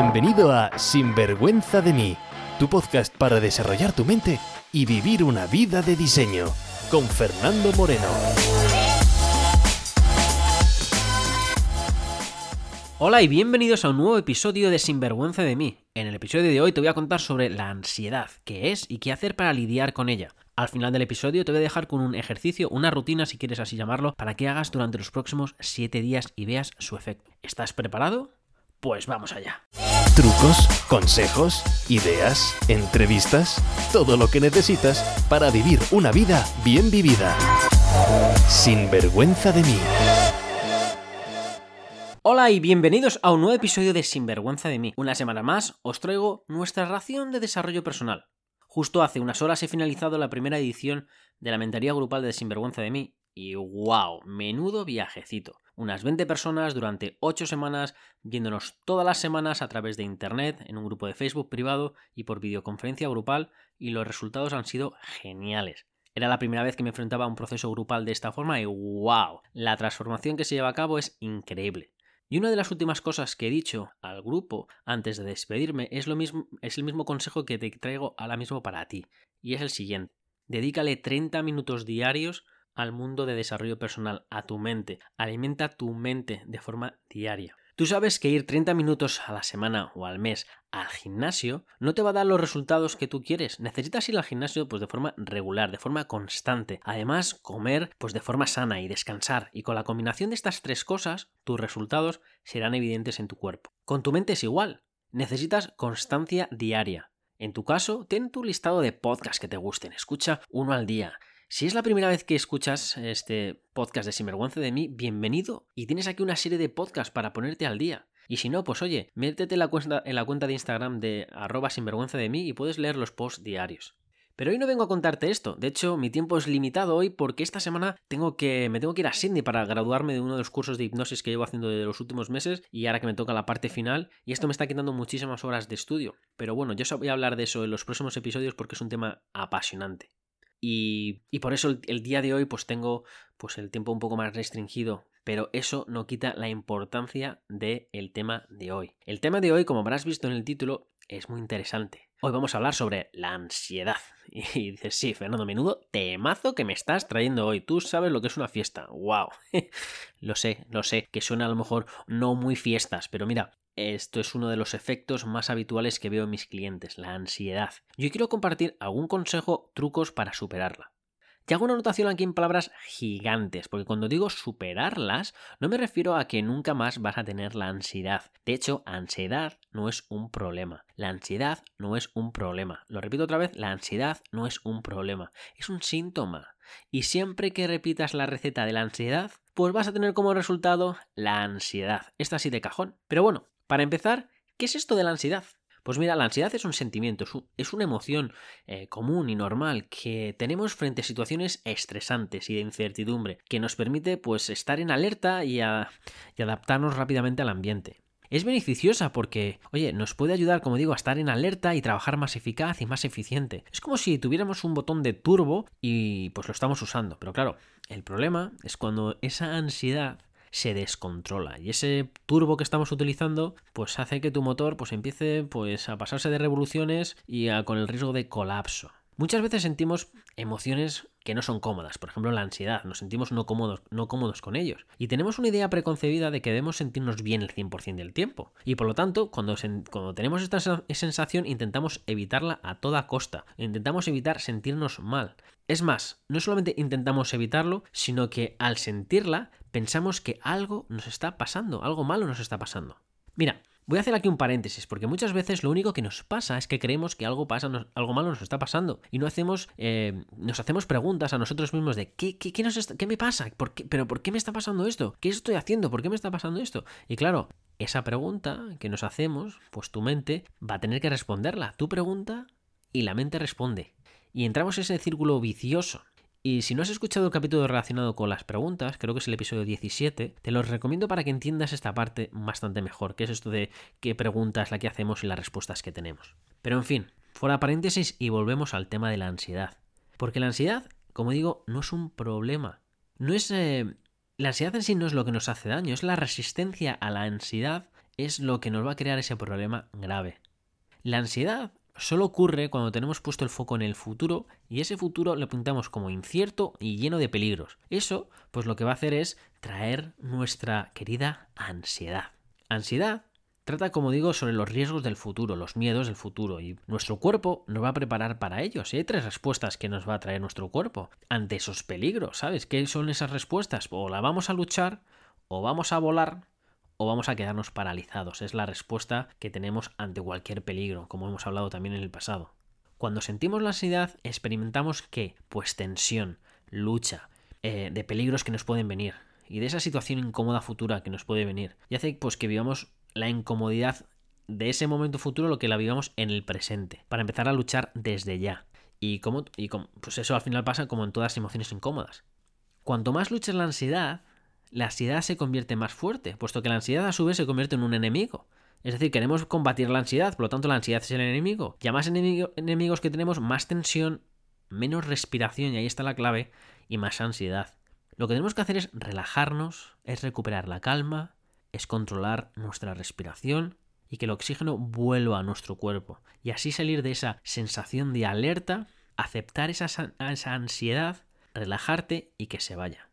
Bienvenido a Sinvergüenza de mí, tu podcast para desarrollar tu mente y vivir una vida de diseño, con Fernando Moreno. Hola y bienvenidos a un nuevo episodio de Sinvergüenza de mí. En el episodio de hoy te voy a contar sobre la ansiedad, qué es y qué hacer para lidiar con ella. Al final del episodio te voy a dejar con un ejercicio, una rutina si quieres así llamarlo, para que hagas durante los próximos 7 días y veas su efecto. ¿Estás preparado? Pues vamos allá. Trucos, consejos, ideas, entrevistas, todo lo que necesitas para vivir una vida bien vivida. Sin vergüenza de mí. Hola y bienvenidos a un nuevo episodio de Sinvergüenza de mí. Una semana más os traigo nuestra ración de desarrollo personal. Justo hace unas horas he finalizado la primera edición de la mentoría grupal de Sinvergüenza de mí y wow, menudo viajecito. Unas 20 personas durante 8 semanas viéndonos todas las semanas a través de internet, en un grupo de Facebook privado y por videoconferencia grupal y los resultados han sido geniales. Era la primera vez que me enfrentaba a un proceso grupal de esta forma y wow, la transformación que se lleva a cabo es increíble. Y una de las últimas cosas que he dicho al grupo antes de despedirme es lo mismo, es el mismo consejo que te traigo ahora mismo para ti. Y es el siguiente. Dedícale 30 minutos diarios al mundo de desarrollo personal, a tu mente. Alimenta tu mente de forma diaria. Tú sabes que ir 30 minutos a la semana o al mes al gimnasio no te va a dar los resultados que tú quieres. Necesitas ir al gimnasio pues de forma regular, de forma constante. Además, comer pues de forma sana y descansar. Y con la combinación de estas tres cosas, tus resultados serán evidentes en tu cuerpo. Con tu mente es igual. Necesitas constancia diaria. En tu caso, ten tu listado de podcasts que te gusten. Escucha uno al día. Si es la primera vez que escuchas este podcast de Sinvergüenza de mí, bienvenido y tienes aquí una serie de podcasts para ponerte al día. Y si no, pues oye, métete en la cuenta, en la cuenta de Instagram de arroba sinvergüenza de mí y puedes leer los posts diarios. Pero hoy no vengo a contarte esto. De hecho, mi tiempo es limitado hoy porque esta semana tengo que, me tengo que ir a Sydney para graduarme de uno de los cursos de hipnosis que llevo haciendo de los últimos meses y ahora que me toca la parte final y esto me está quitando muchísimas horas de estudio. Pero bueno, yo voy a hablar de eso en los próximos episodios porque es un tema apasionante. Y, por eso el, día de hoy pues tengo pues el tiempo un poco más restringido, pero eso no quita la importancia del tema de hoy. El tema de hoy, como habrás visto en el título, es muy interesante. Hoy vamos a hablar sobre la ansiedad. Y dices, sí, Fernando, menudo temazo que me estás trayendo hoy. Tú sabes lo que es una fiesta. ¡Wow! lo sé, lo sé, que suena a lo mejor no muy fiestas, pero mira, esto es uno de los efectos más habituales que veo en mis clientes, la ansiedad. Yo quiero compartir algún consejo, trucos para superarla. Y hago una anotación aquí en palabras gigantes, porque cuando digo superarlas, no me refiero a que nunca más vas a tener la ansiedad. De hecho, ansiedad no es un problema. La ansiedad no es un problema. Lo repito otra vez, la ansiedad no es un problema, es un síntoma. Y siempre que repitas la receta de la ansiedad, pues vas a tener como resultado la ansiedad. Esta así de cajón. Pero bueno, para empezar, ¿qué es esto de la ansiedad? Pues mira, la ansiedad es un sentimiento, es una emoción eh, común y normal que tenemos frente a situaciones estresantes y de incertidumbre, que nos permite pues estar en alerta y, y adaptarnos rápidamente al ambiente. Es beneficiosa porque, oye, nos puede ayudar, como digo, a estar en alerta y trabajar más eficaz y más eficiente. Es como si tuviéramos un botón de turbo y pues lo estamos usando. Pero claro, el problema es cuando esa ansiedad se descontrola y ese turbo que estamos utilizando pues hace que tu motor pues empiece pues a pasarse de revoluciones y con el riesgo de colapso. Muchas veces sentimos emociones que no son cómodas, por ejemplo la ansiedad, nos sentimos no cómodos, no cómodos con ellos. Y tenemos una idea preconcebida de que debemos sentirnos bien el 100% del tiempo. Y por lo tanto, cuando, cuando tenemos esta sensación intentamos evitarla a toda costa, intentamos evitar sentirnos mal. Es más, no solamente intentamos evitarlo, sino que al sentirla pensamos que algo nos está pasando, algo malo nos está pasando. Mira, Voy a hacer aquí un paréntesis, porque muchas veces lo único que nos pasa es que creemos que algo pasa, algo malo nos está pasando. Y no hacemos, eh, nos hacemos preguntas a nosotros mismos de ¿qué, qué, nos qué me pasa? ¿Por qué, ¿Pero por qué me está pasando esto? ¿Qué estoy haciendo? ¿Por qué me está pasando esto? Y claro, esa pregunta que nos hacemos, pues tu mente va a tener que responderla. Tu pregunta y la mente responde. Y entramos en ese círculo vicioso y si no has escuchado el capítulo relacionado con las preguntas, creo que es el episodio 17, te los recomiendo para que entiendas esta parte bastante mejor, que es esto de qué preguntas la que hacemos y las respuestas que tenemos. Pero en fin, fuera paréntesis y volvemos al tema de la ansiedad. Porque la ansiedad, como digo, no es un problema. No es. Eh, la ansiedad en sí no es lo que nos hace daño, es la resistencia a la ansiedad es lo que nos va a crear ese problema grave. La ansiedad solo ocurre cuando tenemos puesto el foco en el futuro y ese futuro lo pintamos como incierto y lleno de peligros. Eso, pues lo que va a hacer es traer nuestra querida ansiedad. Ansiedad trata, como digo, sobre los riesgos del futuro, los miedos del futuro y nuestro cuerpo nos va a preparar para ellos. Y hay tres respuestas que nos va a traer nuestro cuerpo ante esos peligros, ¿sabes? ¿Qué son esas respuestas? O la vamos a luchar, o vamos a volar, o vamos a quedarnos paralizados. Es la respuesta que tenemos ante cualquier peligro, como hemos hablado también en el pasado. Cuando sentimos la ansiedad, experimentamos qué? Pues tensión, lucha, eh, de peligros que nos pueden venir y de esa situación incómoda futura que nos puede venir. Y hace pues que vivamos la incomodidad de ese momento futuro lo que la vivamos en el presente, para empezar a luchar desde ya. Y como, y pues eso al final pasa como en todas las emociones incómodas. Cuanto más luches la ansiedad, la ansiedad se convierte más fuerte, puesto que la ansiedad a su vez se convierte en un enemigo. Es decir, queremos combatir la ansiedad, por lo tanto la ansiedad es el enemigo. Y a más enemigos que tenemos, más tensión, menos respiración, y ahí está la clave, y más ansiedad. Lo que tenemos que hacer es relajarnos, es recuperar la calma, es controlar nuestra respiración y que el oxígeno vuelva a nuestro cuerpo. Y así salir de esa sensación de alerta, aceptar esa, esa ansiedad, relajarte y que se vaya.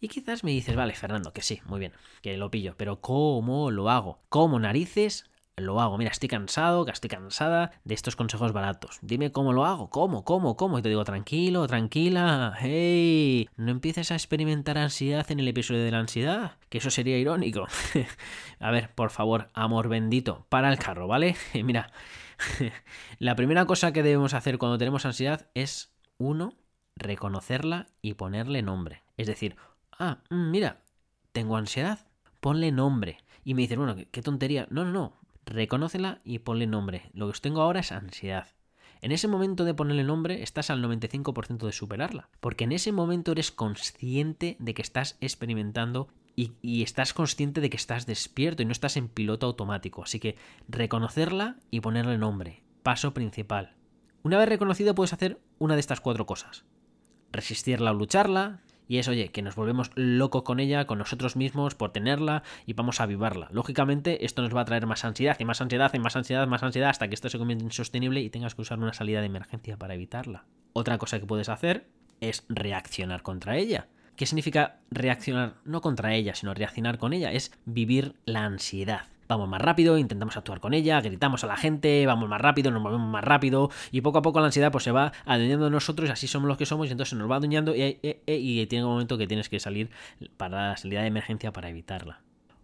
Y quizás me dices, vale, Fernando, que sí, muy bien, que lo pillo, pero ¿cómo lo hago? ¿Cómo narices lo hago? Mira, estoy cansado, que estoy cansada de estos consejos baratos. Dime cómo lo hago, cómo, cómo, cómo. Y te digo, tranquilo, tranquila, hey, no empieces a experimentar ansiedad en el episodio de la ansiedad, que eso sería irónico. a ver, por favor, amor bendito, para el carro, ¿vale? Mira, la primera cosa que debemos hacer cuando tenemos ansiedad es, uno, reconocerla y ponerle nombre. Es decir, ah, mm, mira, tengo ansiedad, ponle nombre. Y me dices, bueno, qué, tontería. No, no, no, reconócela y ponle nombre. Lo que tengo ahora es ansiedad. En ese momento de ponerle nombre estás al 95% de superarla, porque en ese momento eres consciente de que estás experimentando y, y, estás consciente de que estás despierto y no estás en piloto automático. Así que reconocerla y ponerle nombre. Paso principal. Una vez reconocido puedes hacer una de estas cuatro cosas. Resistirla o lucharla, y es, oye, que nos volvemos locos con ella, con nosotros mismos, por tenerla y vamos a avivarla. Lógicamente, esto nos va a traer más ansiedad y más ansiedad y más ansiedad, más ansiedad, hasta que esto se convierta en insostenible y tengas que usar una salida de emergencia para evitarla. Otra cosa que puedes hacer es reaccionar contra ella. ¿Qué significa reaccionar no contra ella, sino reaccionar con ella? Es vivir la ansiedad vamos más rápido, intentamos actuar con ella, gritamos a la gente, vamos más rápido, nos movemos más rápido y poco a poco la ansiedad pues se va adueñando de nosotros y así somos los que somos y entonces nos va adueñando y, y, tiene un momento que tienes que salir para la salida de emergencia para evitarla.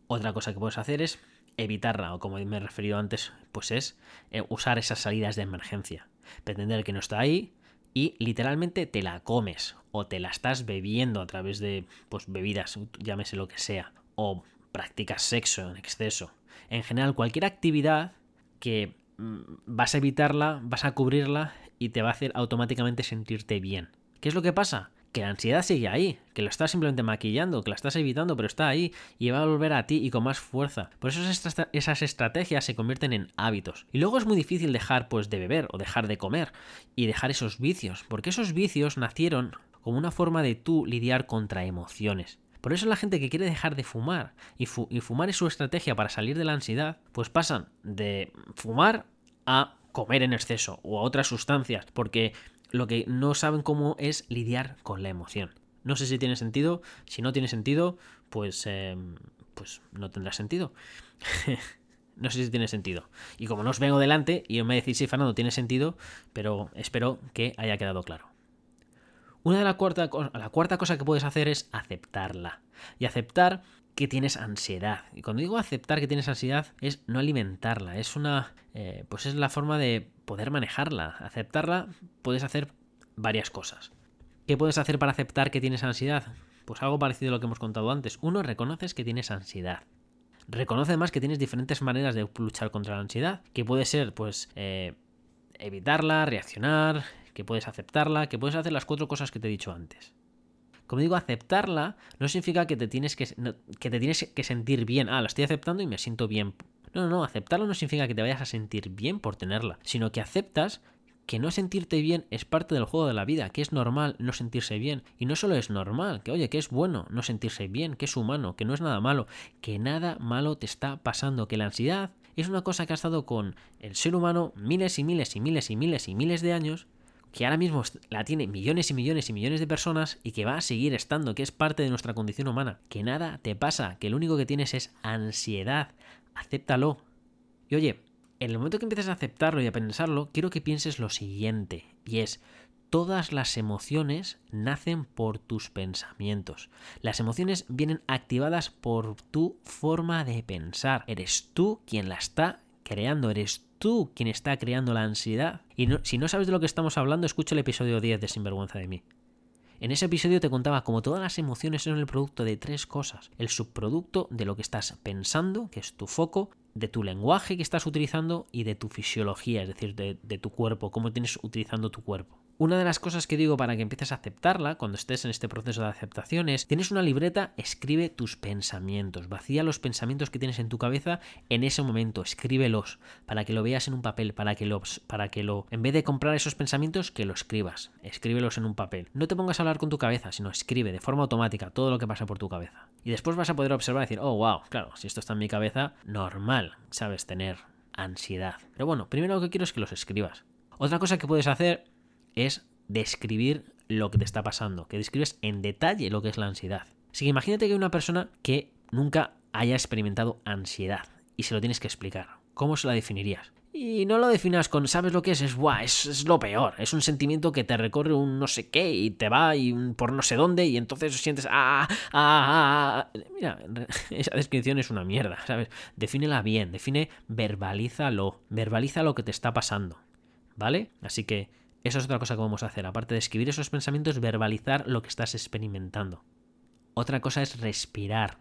Otra cosa que puedes hacer es evitarla o como me he referido antes pues es eh, usar esas salidas de emergencia. Pretender que no está ahí, y literalmente te la comes o te la estás bebiendo a través de pues bebidas, llámese lo que sea, o practicas sexo en exceso en general cualquier actividad que mm, vas a evitarla, vas a cubrirla y te va a hacer automáticamente sentirte bien. ¿Qué es lo que pasa? Que la ansiedad sigue ahí, que lo estás simplemente maquillando, que la estás evitando, pero está ahí y va a volver a ti y con más fuerza. Por eso esas estrategias se convierten en hábitos. Y luego es muy difícil dejar pues de beber o dejar de comer y dejar esos vicios, porque esos vicios nacieron como una forma de tú lidiar contra emociones. Por eso la gente que quiere dejar de fumar y, fumar es su estrategia para salir de la ansiedad, pues pasan de fumar a comer en exceso o a otras sustancias, porque lo que no saben cómo es lidiar con la emoción. No sé si tiene sentido, si no tiene sentido, pues, em, pues no tendrá sentido. no sé si tiene sentido. Y como no os vengo delante y me decís si Fernando tiene sentido, pero espero que haya quedado claro. Una de las cuarta, la cuarta cosa que puedes hacer es aceptarla. Y aceptar que tienes ansiedad. Y cuando digo aceptar que tienes ansiedad es no alimentarla. Es una. Eh, pues es la forma de poder manejarla. Aceptarla puedes hacer varias cosas. ¿Qué puedes hacer para aceptar que tienes ansiedad? Pues algo parecido a lo que hemos contado antes. Uno, reconoces que tienes ansiedad. Reconoce además que tienes diferentes maneras de luchar contra la ansiedad. Que puede ser, pues, eh, evitarla, reaccionar, que puedes aceptarla, que puedes hacer las cuatro cosas que te he dicho antes. Como digo, aceptarla no significa que te tienes que, que, te tienes que sentir bien. Ah, la estoy aceptando y me siento bien. No, no, no, aceptarla no significa que te vayas a sentir bien por tenerla, sino que aceptas que no sentirte bien es parte del juego de la vida, que es normal no sentirse bien. Y no solo es normal, que oye, que es bueno no sentirse bien, que es humano, que no es nada malo, que nada malo te está pasando, que la ansiedad es una cosa que ha estado con el ser humano miles y miles y miles y miles y miles de años, que ahora mismo la tiene millones y millones y millones de personas y que va a seguir estando, que es parte de nuestra condición humana. Que nada te pasa, que lo único que tienes es ansiedad. Acéptalo. Y oye, en el momento que empieces a aceptarlo y a pensarlo, quiero que pienses lo siguiente, y es, todas las emociones nacen por tus pensamientos. Las emociones vienen activadas por tu forma de pensar. Eres tú quien la está creando, eres tú quien está creando la ansiedad. Y si no sabes de lo que estamos hablando, escucha el episodio 10 de Sinvergüenza de mí. En ese episodio te contaba cómo todas las emociones son el producto de tres cosas. El subproducto de lo que estás pensando, que es tu foco, de tu lenguaje que estás utilizando y de tu fisiología, es decir, de, de tu cuerpo, cómo tienes utilizando tu cuerpo. Una de las cosas que digo para que empieces a aceptarla, cuando estés en este proceso de aceptación, es, tienes una libreta, escribe tus pensamientos, vacía los pensamientos que tienes en tu cabeza en ese momento, escríbelos, para que lo veas en un papel, para que, lo, para que lo, en vez de comprar esos pensamientos, que lo escribas, escríbelos en un papel. No te pongas a hablar con tu cabeza, sino escribe de forma automática todo lo que pasa por tu cabeza. Y después vas a poder observar y decir, oh, wow, claro, si esto está en mi cabeza, normal, sabes, tener ansiedad. Pero bueno, primero lo que quiero es que los escribas. Otra cosa que puedes hacer es describir lo que te está pasando, que describes en detalle lo que es la ansiedad. Así que imagínate que hay una persona que nunca haya experimentado ansiedad y se lo tienes que explicar. ¿Cómo se la definirías? Y no lo definas con, ¿sabes lo que es? Es, es, lo peor. Es un sentimiento que te recorre un no sé qué y te va y por no sé dónde y entonces sientes, ah, ah, ah, ah. Mira, esa descripción es una mierda, ¿sabes? Defínela bien, define, verbalízalo, verbaliza lo que te está pasando, ¿vale? Así que eso es otra cosa que vamos a hacer. Aparte de escribir esos pensamientos, verbalizar lo que estás experimentando. Otra cosa es respirar.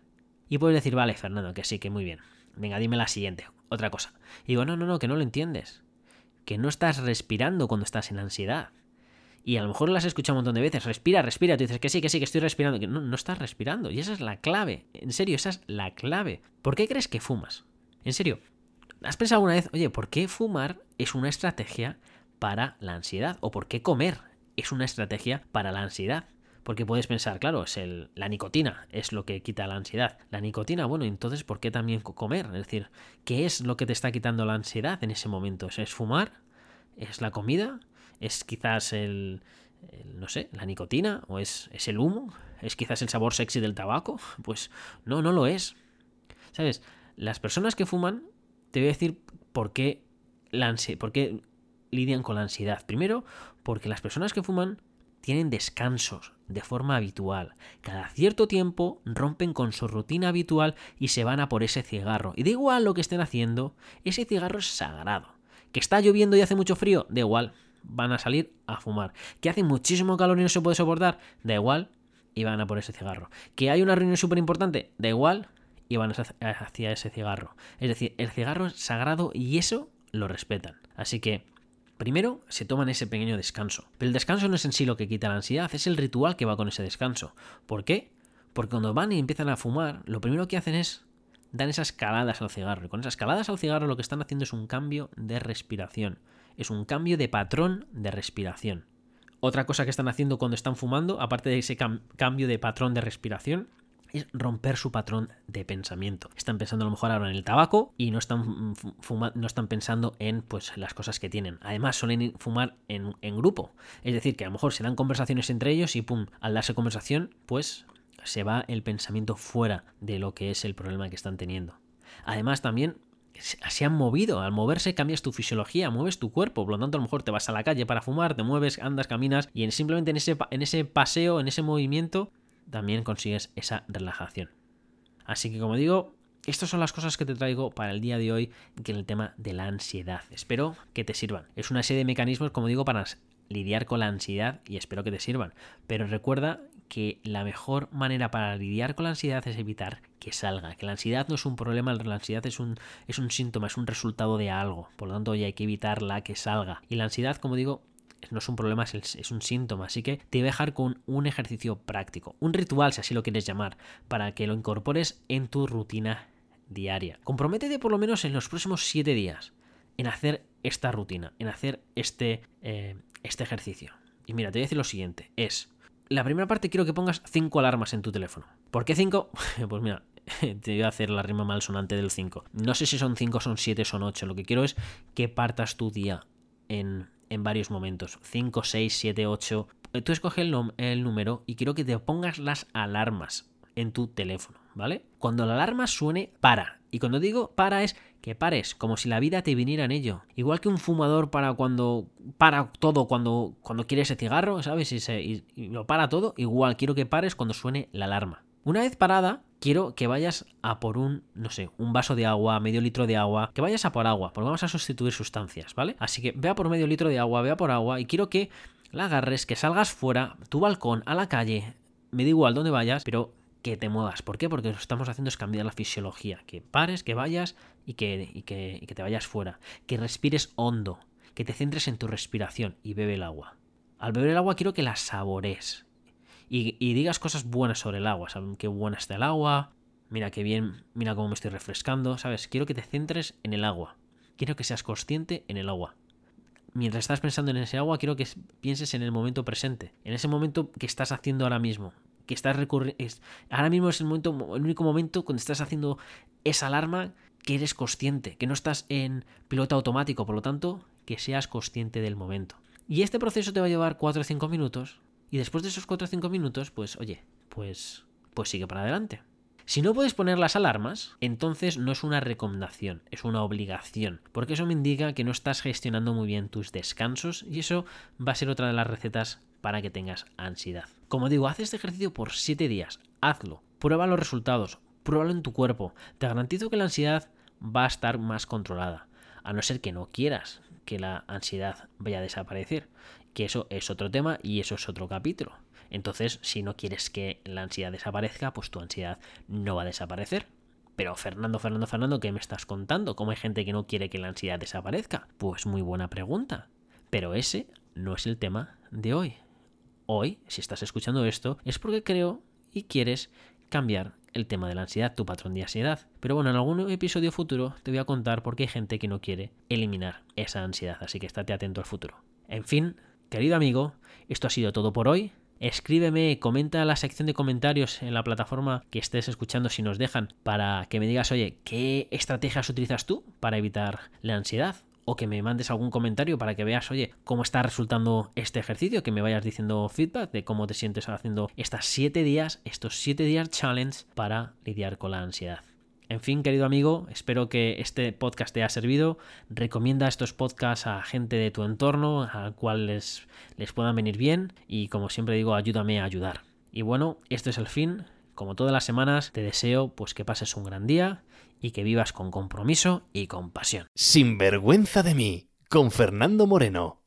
Y puedes decir, vale, Fernando, que sí, que muy bien. Venga, dime la siguiente. Otra cosa. Y digo, no, no, no, que no lo entiendes. Que no estás respirando cuando estás en ansiedad. Y a lo mejor las has escuchado un montón de veces. Respira, respira. Tú dices que sí, que sí, que estoy respirando. Que no, no estás respirando. Y esa es la clave. En serio, esa es la clave. ¿Por qué crees que fumas? En serio. ¿Has pensado alguna vez, oye, ¿por qué fumar es una estrategia para la ansiedad o por qué comer es una estrategia para la ansiedad. Porque puedes pensar, claro, es el, la nicotina es lo que quita la ansiedad. La nicotina, bueno, entonces ¿por qué también comer? Es decir, ¿qué es lo que te está quitando la ansiedad en ese momento? ¿Es fumar? ¿Es la comida? ¿Es quizás el, no sé, la nicotina? ¿O es, es el humo? ¿Es quizás el sabor sexy del tabaco? Pues no, no lo es. ¿Sabes? Las personas que fuman, te voy a decir por qué la ansiedad, por qué lidian con la ansiedad. Primero, porque las personas que fuman tienen descansos de forma habitual. Cada cierto tiempo rompen con su rutina habitual y se van a por ese cigarro. Y da igual lo que estén haciendo, ese cigarro es sagrado. Que está lloviendo y hace mucho frío, da igual, van a salir a fumar. Que hace muchísimo calor y no se puede soportar, da igual, y van a por ese cigarro. Que hay una reunión súper importante, da igual, y van hacia ese cigarro. Es decir, el cigarro es sagrado y eso lo respetan. Así que Primero se toman ese pequeño descanso, pero el descanso no es en sí lo que quita la ansiedad, es el ritual que va con ese descanso. ¿Por qué? Porque cuando van y empiezan a fumar, lo primero que hacen es dar esas caladas al cigarro. Y con esas caladas al cigarro lo que están haciendo es un cambio de respiración, es un cambio de patrón de respiración. Otra cosa que están haciendo cuando están fumando, aparte de ese cambio de patrón de respiración, es romper su patrón de pensamiento. Están pensando a lo mejor ahora en el tabaco y no están, no están pensando en pues, las cosas que tienen. Además, suelen fumar en, en grupo. Es decir, que a lo mejor se dan conversaciones entre ellos y pum, al darse conversación, pues se va el pensamiento fuera de lo que es el problema que están teniendo. Además, también se han movido. Al moverse cambias tu fisiología, mueves tu cuerpo. Por lo tanto, a lo mejor te vas a la calle para fumar, te mueves, andas, caminas y simplemente en ese, en ese paseo, en ese movimiento, también consigues esa relajación. Así que como digo, estas son las cosas que te traigo para el día de hoy en el tema de la ansiedad. Espero que te sirvan. Es una serie de mecanismos, como digo, para lidiar con la ansiedad y espero que te sirvan. Pero recuerda que la mejor manera para lidiar con la ansiedad es evitar que salga. Que la ansiedad no es un problema, la ansiedad es un, es un síntoma, es un resultado de algo. Por lo tanto, hoy hay que evitarla que salga. Y la ansiedad, como digo, no es un problema, es, un síntoma. Así que te voy a dejar con un ejercicio práctico, un ritual, si así lo quieres llamar, para que lo incorpores en tu rutina diaria. Comprométete por lo menos en los próximos 7 días en hacer esta rutina, en hacer este, eh, este ejercicio. Y mira, te voy a decir lo siguiente, es, la primera parte quiero que pongas 5 alarmas en tu teléfono. ¿Por qué 5? pues mira, te voy a hacer la rima malsonante del 5. No sé si son 5, son 7, son 8. Lo que quiero es que partas tu día en, en varios momentos. 5, 6, 7, 8. Tú escoge el, número y quiero que te pongas las alarmas en tu teléfono, ¿vale? Cuando la alarma suene, para. Y cuando digo para es que pares, como si la vida te viniera en ello. Igual que un fumador para cuando para todo cuando, cuando quiere ese cigarro, ¿sabes? Y, se, y lo para todo, igual quiero que pares cuando suene la alarma. Una vez parada, quiero que vayas a por un, no sé, un vaso de agua, medio litro de agua, que vayas a por agua, porque vamos a sustituir sustancias, ¿vale? Así que ve a por medio litro de agua, ve a por agua y quiero que la agarres, que salgas fuera, tu balcón, a la calle, me da igual dónde vayas, pero que te muevas. ¿Por qué? Porque lo que estamos haciendo es cambiar la fisiología. Que pares, que vayas y que, y que, y que te vayas fuera. Que respires hondo, que te centres en tu respiración y bebe el agua. Al beber el agua quiero que la sabores y, digas cosas buenas sobre el agua. ¿sabes? Qué buena está el agua, mira qué bien, mira cómo me estoy refrescando, ¿sabes? Quiero que te centres en el agua. Quiero que seas consciente en el agua. Mientras estás pensando en ese agua, quiero que pienses en el momento presente, en ese momento que estás haciendo ahora mismo. Que estás recurriendo. Ahora mismo es el, momento, el único momento cuando estás haciendo esa alarma que eres consciente, que no estás en piloto automático, por lo tanto, que seas consciente del momento. Y este proceso te va a llevar 4 o 5 minutos, y después de esos 4 o 5 minutos, pues oye, pues, pues sigue para adelante. Si no puedes poner las alarmas, entonces no es una recomendación, es una obligación, porque eso me indica que no estás gestionando muy bien tus descansos y eso va a ser otra de las recetas para que tengas ansiedad. Como digo, haz este ejercicio por 7 días, hazlo, prueba los resultados, pruébalo en tu cuerpo, te garantizo que la ansiedad va a estar más controlada, a no ser que no quieras que la ansiedad vaya a desaparecer que eso es otro tema y eso es otro capítulo. Entonces, si no quieres que la ansiedad desaparezca, pues tu ansiedad no va a desaparecer. Pero Fernando, Fernando, Fernando, ¿qué me estás contando? ¿Cómo hay gente que no quiere que la ansiedad desaparezca? Pues muy buena pregunta. Pero ese no es el tema de hoy. Hoy, si estás escuchando esto, es porque creo y quieres cambiar el tema de la ansiedad, tu patrón de ansiedad. Pero bueno, en algún episodio futuro te voy a contar por qué hay gente que no quiere eliminar esa ansiedad, así que estate atento al futuro. En fin, Querido amigo, esto ha sido todo por hoy. Escríbeme, comenta en la sección de comentarios en la plataforma que estés escuchando si nos dejan para que me digas, oye, ¿qué estrategias utilizas tú para evitar la ansiedad? O que me mandes algún comentario para que veas, oye, cómo está resultando este ejercicio, que me vayas diciendo feedback de cómo te sientes haciendo estas 7 días, estos 7 días challenge para lidiar con la ansiedad. En fin, querido amigo, espero que este podcast te haya servido. Recomienda estos podcasts a gente de tu entorno, al cual les, les puedan venir bien. Y como siempre digo, ayúdame a ayudar. Y bueno, este es el fin. Como todas las semanas, te deseo pues que pases un gran día y que vivas con compromiso y con pasión. Sin vergüenza de mí, con Fernando Moreno.